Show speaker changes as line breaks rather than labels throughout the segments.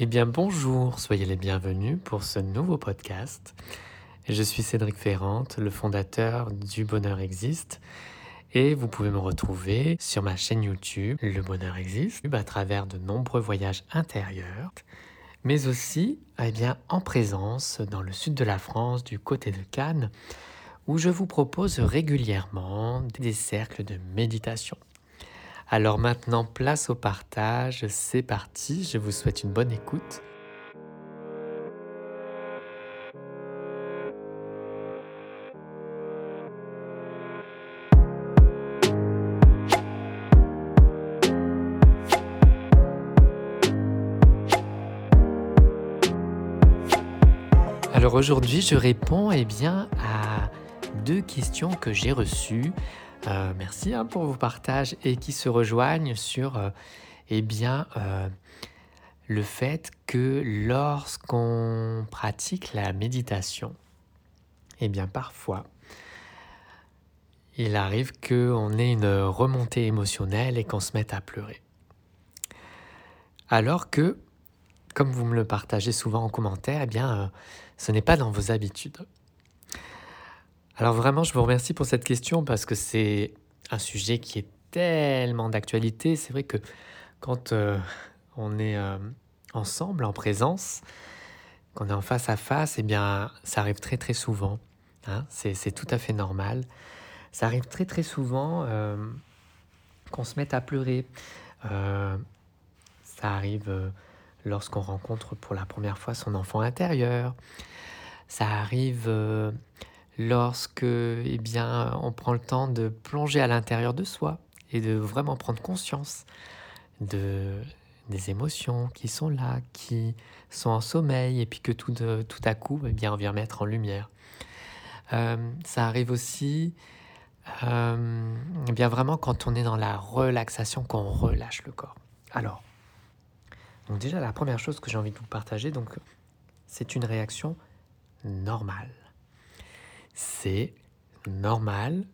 Eh bien bonjour, soyez les bienvenus pour ce nouveau podcast. Je suis Cédric Ferrante, le fondateur du Bonheur Existe. Et vous pouvez me retrouver sur ma chaîne YouTube Le Bonheur Existe à travers de nombreux voyages intérieurs, mais aussi eh bien, en présence dans le sud de la France, du côté de Cannes, où je vous propose régulièrement des cercles de méditation. Alors maintenant, place au partage, c'est parti, je vous souhaite une bonne écoute. Alors aujourd'hui, je réponds eh bien, à deux questions que j'ai reçues euh, merci hein, pour vos partages et qui se rejoignent sur euh, eh bien, euh, le fait que lorsqu'on pratique la méditation, eh bien parfois, il arrive qu'on ait une remontée émotionnelle et qu'on se mette à pleurer. Alors que, comme vous me le partagez souvent en commentaire, eh bien, ce n'est pas dans vos habitudes. Alors vraiment, je vous remercie pour cette question parce que c'est un sujet qui est tellement d'actualité. C'est vrai que quand euh, on est euh, ensemble, en présence, qu'on est en face à face, eh bien, ça arrive très très souvent. Hein. c'est tout à fait normal. Ça arrive très très souvent euh, qu'on se mette à pleurer. ça arrive lorsqu'on rencontre pour la première fois son enfant intérieur. Ça arrive lorsque eh bien, on prend le temps de plonger à l'intérieur de soi et de vraiment prendre conscience de, des émotions qui sont là, qui sont en sommeil, et puis que tout, tout à coup, eh bien, on vient mettre en lumière. Euh, ça arrive aussi euh, eh bien vraiment quand on est dans la relaxation, qu'on relâche le corps. Alors, donc déjà la première chose que j'ai envie de vous partager, donc c'est une réaction normale c'est normal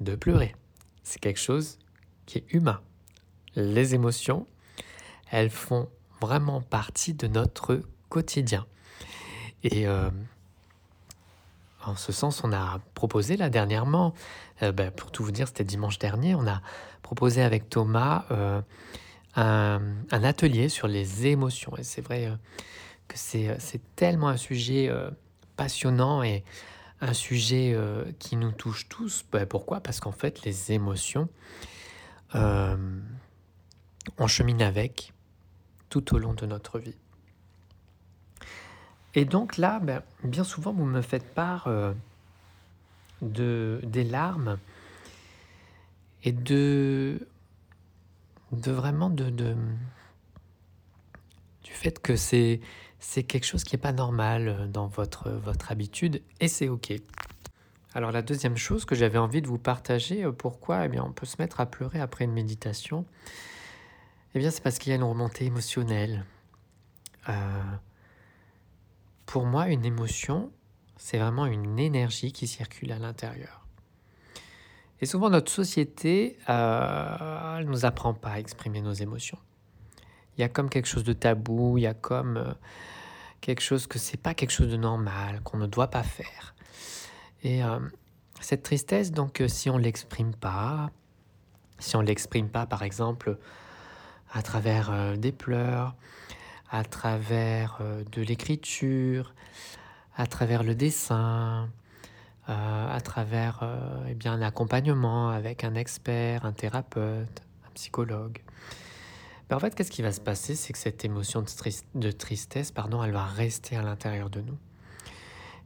de pleurer. C'est quelque chose qui est humain. Les émotions, elles font vraiment partie de notre quotidien. Et euh, en ce sens, on a proposé là dernièrement, euh, ben, pour tout vous dire, c'était dimanche dernier, on a proposé avec Thomas euh, un, un, atelier sur les émotions. Et c'est vrai que c'est tellement un sujet passionnant et un sujet euh, qui nous touche tous. Ben, pourquoi? Parce qu'en fait, les émotions, euh, on chemine avec tout au long de notre vie. Et donc là, ben, bien souvent, vous me faites part euh, de, des larmes et de, vraiment de du fait que c'est c'est quelque chose qui n'est pas normal euh, dans votre, votre habitude et c'est OK. Alors la deuxième chose que j'avais envie de vous partager, euh, pourquoi eh bien, on peut se mettre à pleurer après une méditation Eh bien c'est parce qu'il y a une remontée émotionnelle. Euh, pour moi, une émotion, c'est vraiment une énergie qui circule à l'intérieur. Et souvent, notre société, elle ne nous apprend pas à exprimer nos émotions il y a comme quelque chose de tabou, il y a comme euh, quelque chose que c'est pas quelque chose de normal, qu'on ne doit pas faire. Et euh, cette tristesse, donc, euh, si on l'exprime pas, si on l'exprime pas, par exemple, à travers des pleurs, à travers de l'écriture, à travers le dessin, à travers eh bien, un accompagnement avec un expert, un thérapeute, un psychologue, en fait, qu'est-ce qui va se passer C'est que cette émotion de, tristesse, pardon, elle va rester à l'intérieur de nous.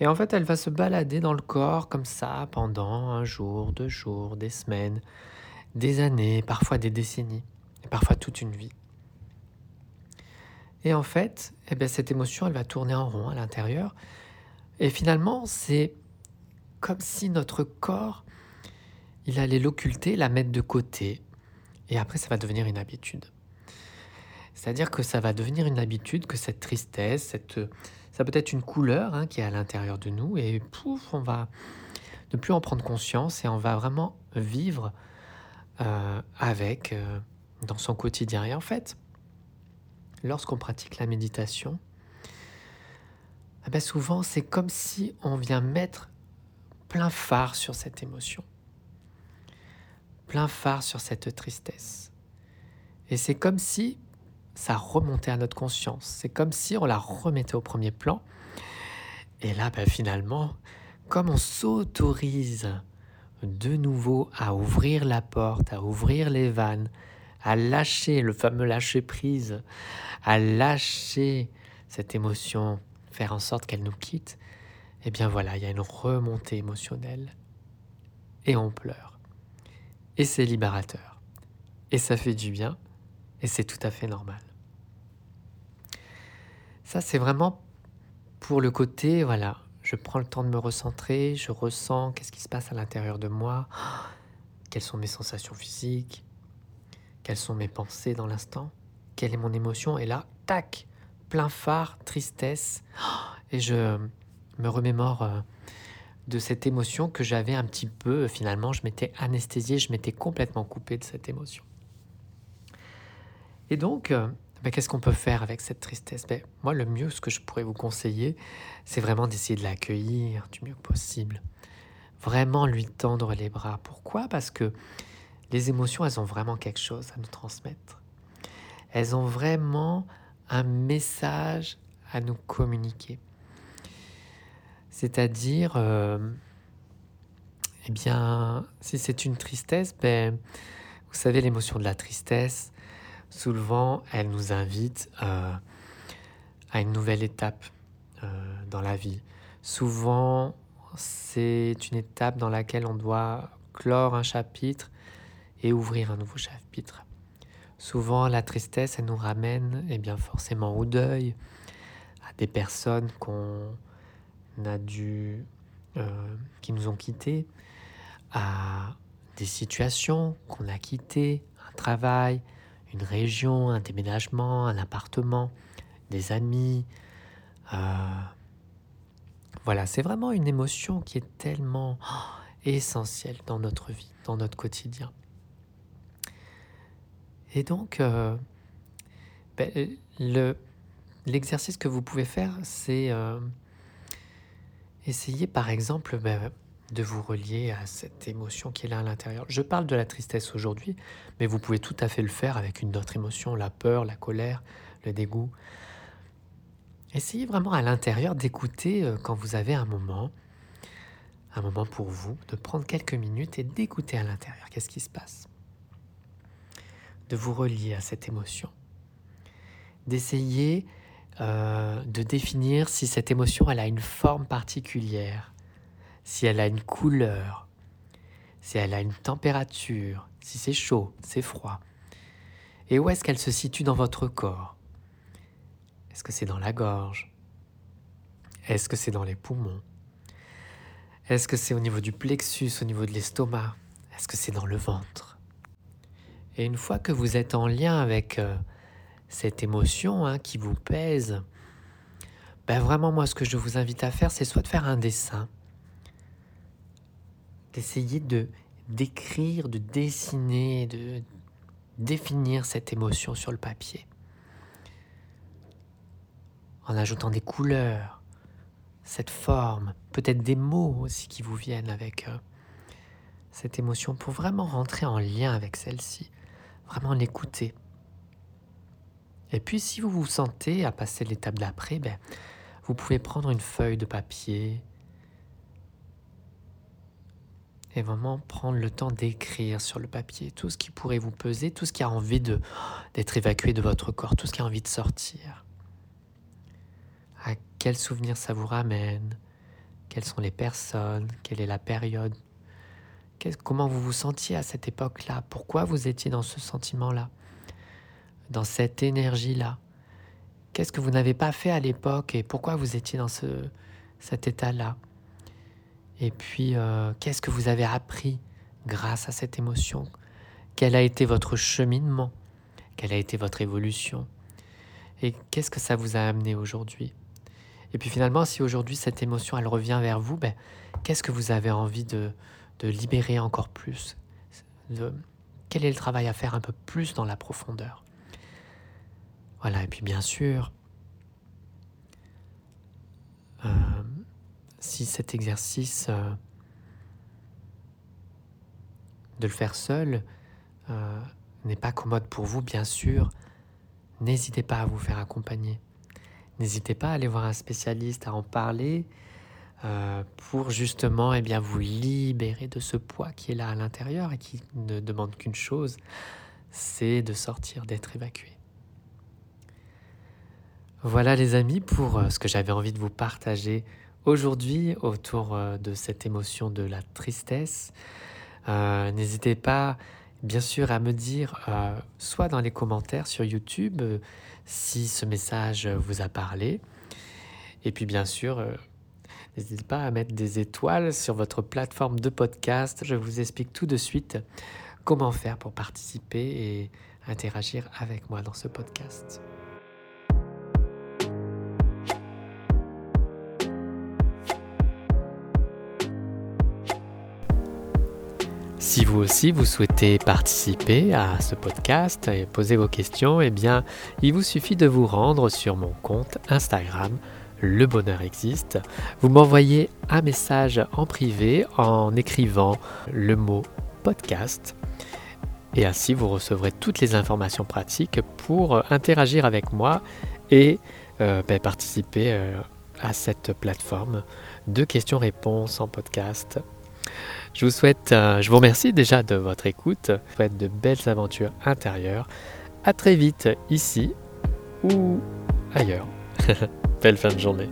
Et en fait, elle va se balader dans le corps comme ça pendant un jour, deux jours, des semaines, des années, parfois des décennies, et parfois toute une vie. Et en fait, eh bien, cette émotion, elle va tourner en rond à l'intérieur. Et finalement, c'est comme si notre corps, il allait l'occulter, la mettre de côté. Et après, ça va devenir une habitude. C'est-à-dire que ça va devenir une habitude, que cette tristesse, cette, ça peut être une couleur hein, qui est à l'intérieur de nous, et pouf, on va ne plus en prendre conscience et on va vraiment vivre euh, avec euh, dans son quotidien. Et en fait, lorsqu'on pratique la méditation, eh ben souvent c'est comme si on vient mettre plein phare sur cette émotion, plein phare sur cette tristesse. Et c'est comme si ça remontait à notre conscience, c'est comme si on la remettait au premier plan. Et là, ben finalement, comme on s'autorise de nouveau à ouvrir la porte, à ouvrir les vannes, à lâcher le fameux lâcher prise, à lâcher cette émotion, faire en sorte qu'elle nous quitte, eh bien voilà, il y a une remontée émotionnelle et on pleure. Et c'est libérateur. Et ça fait du bien et c'est tout à fait normal. Ça, c'est vraiment pour le côté, voilà, je prends le temps de me recentrer, je ressens qu'est-ce qui se passe à l'intérieur de moi, quelles sont mes sensations physiques, quelles sont mes pensées dans l'instant? Quelle est mon émotion? Et là, tac, plein phare, tristesse. Et je me remémore euh, de cette émotion que j'avais un petit peu, finalement, je m'étais anesthésié, je m'étais complètement coupé de cette émotion. Et donc, euh, ben, qu'est-ce qu'on peut faire avec cette tristesse? Ben, Moi, le mieux, ce que je pourrais vous conseiller, c'est vraiment d'essayer de l'accueillir du mieux possible. Vraiment lui tendre les bras. Pourquoi? Parce que les émotions, elles ont vraiment quelque chose à nous transmettre. Elles ont vraiment un message à nous communiquer. C'est-à-dire, euh, eh bien, si c'est une tristesse, ben, vous savez, l'émotion de la tristesse, souvent, elle nous invite euh, à une nouvelle étape euh, dans la vie. Souvent, c'est une étape dans laquelle on doit clore un chapitre et ouvrir un nouveau chapitre. Souvent, la tristesse, elle nous ramène eh bien, forcément au deuil, à des personnes qu'on a dû, euh, qui nous ont quittés, à des situations qu'on a quittées, un travail, une région, un déménagement, un appartement, des amis. Euh, voilà, c'est vraiment une émotion qui est tellement oh, essentielle dans notre vie, dans notre quotidien. Et donc, euh, ben, le, l'exercice que vous pouvez faire, c'est euh, essayer par exemple ben, de vous relier à cette émotion qui est là à l'intérieur. Je parle de la tristesse aujourd'hui, mais vous pouvez tout à fait le faire avec une autre émotion, la peur, la colère, le dégoût. Essayez vraiment à l'intérieur d'écouter euh, quand vous avez un moment, un moment pour vous, de prendre quelques minutes et d'écouter à l'intérieur qu'est-ce qui se passe? De vous relier à cette émotion, d'essayer euh, de définir si cette émotion elle a une forme particulière, si elle a une couleur, si elle a une température, si c'est chaud, c'est froid, et où est-ce qu'elle se situe dans votre corps? Est-ce que c'est dans la gorge? Est-ce que c'est dans les poumons? Est-ce que c'est au niveau du plexus, au niveau de l'estomac? Est-ce que c'est dans le ventre? Et une fois que vous êtes en lien avec euh, cette émotion hein, qui vous pèse, ben vraiment moi ce que je vous invite à faire, c'est soit de faire un dessin, d'essayer de d'écrire, de dessiner, de définir cette émotion sur le papier, en ajoutant des couleurs, cette forme, peut-être des mots aussi qui vous viennent avec euh, cette émotion pour vraiment rentrer en lien avec celle-ci vraiment l'écouter. Et puis si vous vous sentez à passer l'étape d'après, ben, vous pouvez prendre une feuille de papier et vraiment prendre le temps d'écrire sur le papier tout ce qui pourrait vous peser, tout ce qui a envie d'être évacué de votre corps, tout ce qui a envie de sortir. À quel souvenir ça vous ramène? Quelles sont les personnes? Quelle est la période? Comment vous vous sentiez à cette époque-là? Pourquoi vous étiez dans ce sentiment-là? Dans cette énergie-là? Qu'est-ce que vous n'avez pas fait à l'époque et pourquoi vous étiez dans ce, cet état-là? Et puis, euh, qu'est-ce que vous avez appris grâce à cette émotion? Quel a été votre cheminement? Quelle a été votre évolution? Et qu'est-ce que ça vous a amené aujourd'hui? Et puis finalement, si aujourd'hui cette émotion, elle revient vers vous, ben, qu'est-ce que vous avez envie de, de libérer encore plus? De, quel est le travail à faire un peu plus dans la profondeur? Voilà, et puis bien sûr, euh, si cet exercice euh, de le faire seul euh, n'est pas commode pour vous, bien sûr, n'hésitez pas à vous faire accompagner. N'hésitez pas à aller voir un spécialiste, à en parler, pour justement eh bien, vous libérer de ce poids qui est là à l'intérieur et qui ne demande qu'une chose, c'est de sortir, d'être évacué. Voilà les amis pour euh, ce que j'avais envie de vous partager aujourd'hui autour euh, de cette émotion de la tristesse. Euh, n'hésitez pas bien sûr à me dire, soit dans les commentaires sur YouTube, si ce message vous a parlé. Et puis bien sûr, n'hésitez pas à mettre des étoiles sur votre plateforme de podcast. Je vous explique tout de suite comment faire pour participer et interagir avec moi dans ce podcast. Si vous aussi vous souhaitez participer à ce podcast et poser vos questions, eh bien, il vous suffit de vous rendre sur mon compte Instagram Le Bonheur Existe. Vous m'envoyez un message en privé en écrivant le mot podcast. Et ainsi, vous recevrez toutes les informations pratiques pour interagir avec moi et euh, ben, participer euh, à cette plateforme de questions-réponses en podcast je vous souhaite, euh, je vous remercie déjà de votre écoute. Je vous souhaite de belles aventures intérieures. À très vite ici ou ailleurs. Belle fin de journée.